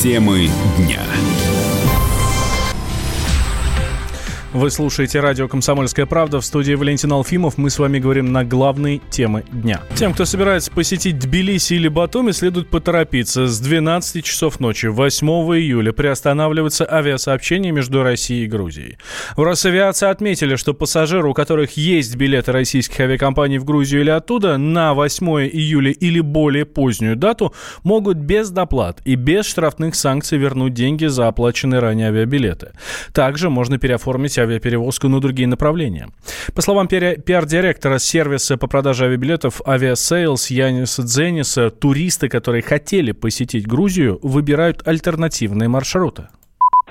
Темы дня. Вы слушаете радио «Комсомольская правда» в студии Валентин Алфимов. Мы с вами говорим на главные темы дня. Тем, кто собирается посетить Тбилиси или Батуми, следует поторопиться. С 12 часов ночи 8 июля приостанавливается авиасообщение между Россией и Грузией. В Росавиации отметили, что пассажиры, у которых есть билеты российских авиакомпаний в Грузию или оттуда, на 8 июля или более позднюю дату могут без доплат и без штрафных санкций вернуть деньги за оплаченные ранее авиабилеты. Также можно переоформить авиаперевозку на другие направления. По словам пиар-директора сервиса по продаже авиабилетов Aviasales Яниса Дзениса, туристы, которые хотели посетить Грузию, выбирают альтернативные маршруты.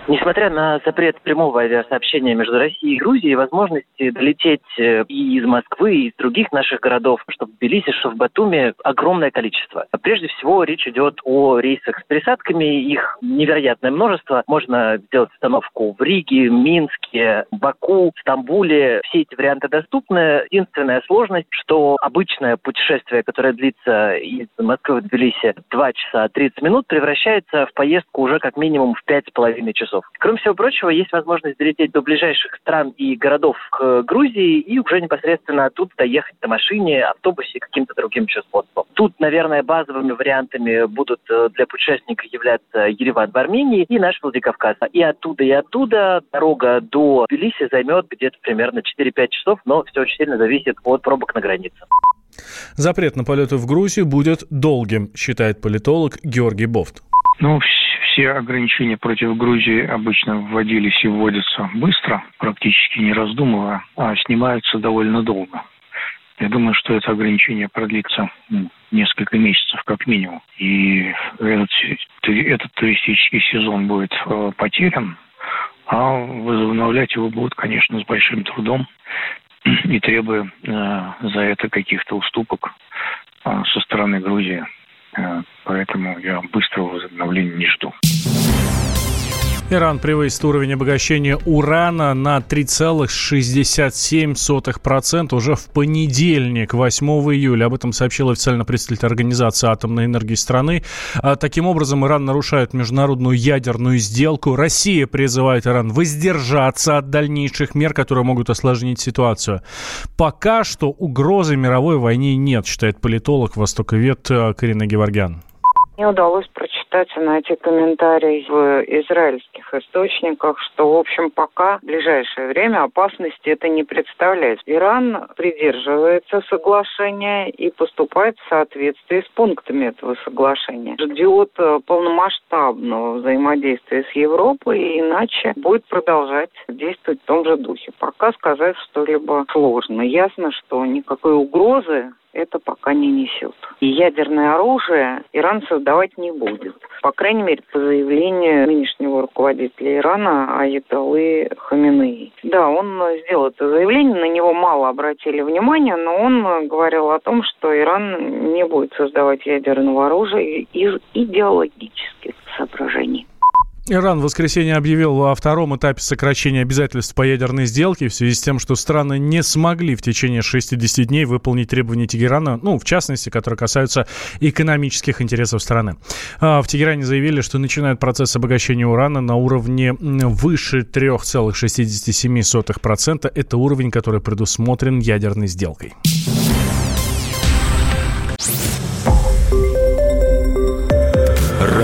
Несмотря на запрет прямого авиасообщения между Россией и Грузией, возможности долететь э, и из Москвы, и из других наших городов, что в Тбилиси, что в Батуми, огромное количество. Прежде всего, речь идет о рейсах с пересадками. Их невероятное множество. Можно сделать остановку в Риге, Минске, Баку, Стамбуле. Все эти варианты доступны. Единственная сложность, что обычное путешествие, которое длится из Москвы в Тбилиси 2 часа 30 минут, превращается в поездку уже как минимум в 5,5 часов часов. Кроме всего прочего, есть возможность долететь до ближайших стран и городов к Грузии и уже непосредственно оттуда доехать на машине, автобусе, каким-то другим еще способом. Тут, наверное, базовыми вариантами будут э, для путешественника являться Ереван в Армении и наш Владикавказ. И оттуда, и оттуда дорога до Тбилиси займет где-то примерно 4-5 часов, но все очень сильно зависит от пробок на границе. Запрет на полеты в Грузию будет долгим, считает политолог Георгий Бофт. Ну, все ограничения против Грузии обычно вводились и вводятся быстро, практически не раздумывая, а снимаются довольно долго. Я думаю, что это ограничение продлится несколько месяцев как минимум. И этот, этот туристический сезон будет э, потерян, а возобновлять его будут, конечно, с большим трудом и требуя э, за это каких-то уступок э, со стороны Грузии. Э, поэтому я быстрого возобновления не жду. Иран превысит уровень обогащения урана на 3,67% уже в понедельник, 8 июля. Об этом сообщил официально представитель Организации атомной энергии страны. А, таким образом, Иран нарушает международную ядерную сделку. Россия призывает Иран воздержаться от дальнейших мер, которые могут осложнить ситуацию. Пока что угрозы мировой войне нет, считает политолог, востоковед э, Карина Геворгян. Мне удалось прочитать и найти комментарий в израильских источниках, что, в общем, пока в ближайшее время опасности это не представляет. Иран придерживается соглашения и поступает в соответствии с пунктами этого соглашения. Ждет э, полномасштабного взаимодействия с Европой, иначе будет продолжать действовать в том же духе. Пока сказать что-либо сложно. Ясно, что никакой угрозы это пока не несет. И ядерное оружие Иран создавать не будет. По крайней мере, по заявлению нынешнего руководителя Ирана Аятоллы Хаминеи. Да, он сделал это заявление, на него мало обратили внимания, но он говорил о том, что Иран не будет создавать ядерного оружия из идеологических соображений. Иран в воскресенье объявил о втором этапе сокращения обязательств по ядерной сделке в связи с тем, что страны не смогли в течение 60 дней выполнить требования Тегерана, ну, в частности, которые касаются экономических интересов страны. А, в Тегеране заявили, что начинают процесс обогащения урана на уровне выше 3,67%. Это уровень, который предусмотрен ядерной сделкой.